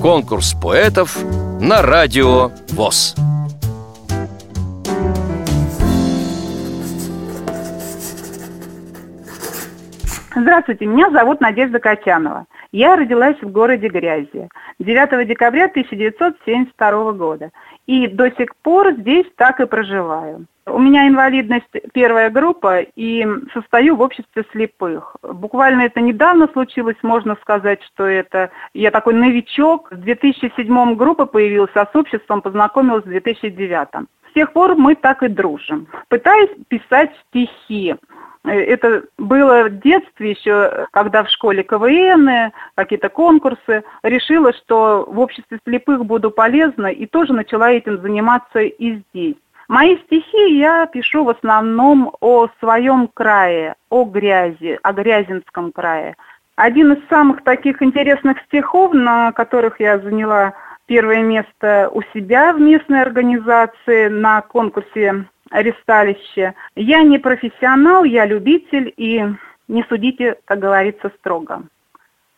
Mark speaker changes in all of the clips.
Speaker 1: Конкурс поэтов на радио ВОЗ.
Speaker 2: Здравствуйте, меня зовут Надежда Катянова. Я родилась в городе Грязи 9 декабря 1972 года. И до сих пор здесь так и проживаю. У меня инвалидность первая группа и состою в обществе слепых. Буквально это недавно случилось, можно сказать, что это я такой новичок. В 2007 группа появилась, а с обществом познакомилась в 2009. С тех пор мы так и дружим. Пытаюсь писать стихи. Это было в детстве еще, когда в школе КВН, какие-то конкурсы. Решила, что в обществе слепых буду полезна и тоже начала этим заниматься и здесь. Мои стихи я пишу в основном о своем крае, о грязи, о Грязинском крае. Один из самых таких интересных стихов, на которых я заняла первое место у себя в местной организации на конкурсе «Аресталище». Я не профессионал, я любитель, и не судите, как говорится, строго.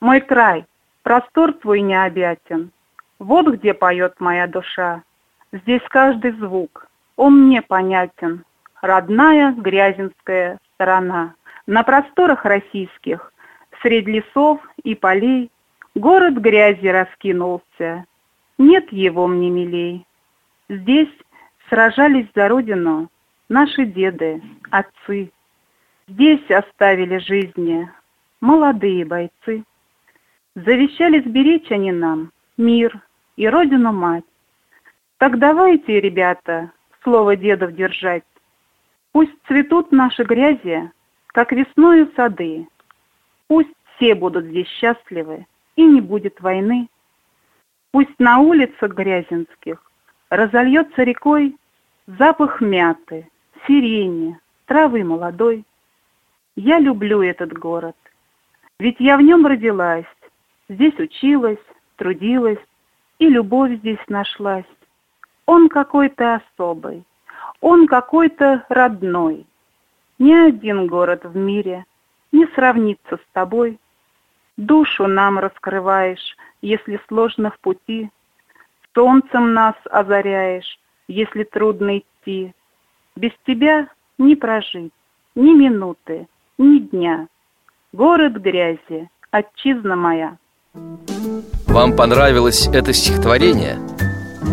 Speaker 2: Мой край, простор твой необъятен, вот где поет моя душа. Здесь каждый звук, он мне понятен, родная грязинская сторона. На просторах российских, среди лесов и полей, город грязи раскинулся, нет его мне милей. Здесь сражались за родину наши деды, отцы. Здесь оставили жизни молодые бойцы. Завещали сберечь они нам мир и родину-мать. Так давайте, ребята, слово дедов держать. Пусть цветут наши грязи, как весною сады. Пусть все будут здесь счастливы, и не будет войны. Пусть на улицах грязинских разольется рекой запах мяты, сирени, травы молодой. Я люблю этот город, ведь я в нем родилась, здесь училась, трудилась, и любовь здесь нашлась. Он какой-то особый, он какой-то родной. Ни один город в мире не сравнится с тобой. Душу нам раскрываешь, если сложно в пути. Солнцем нас озаряешь, если трудно идти. Без тебя не прожить ни минуты, ни дня. Город грязи, отчизна моя.
Speaker 1: Вам понравилось это стихотворение?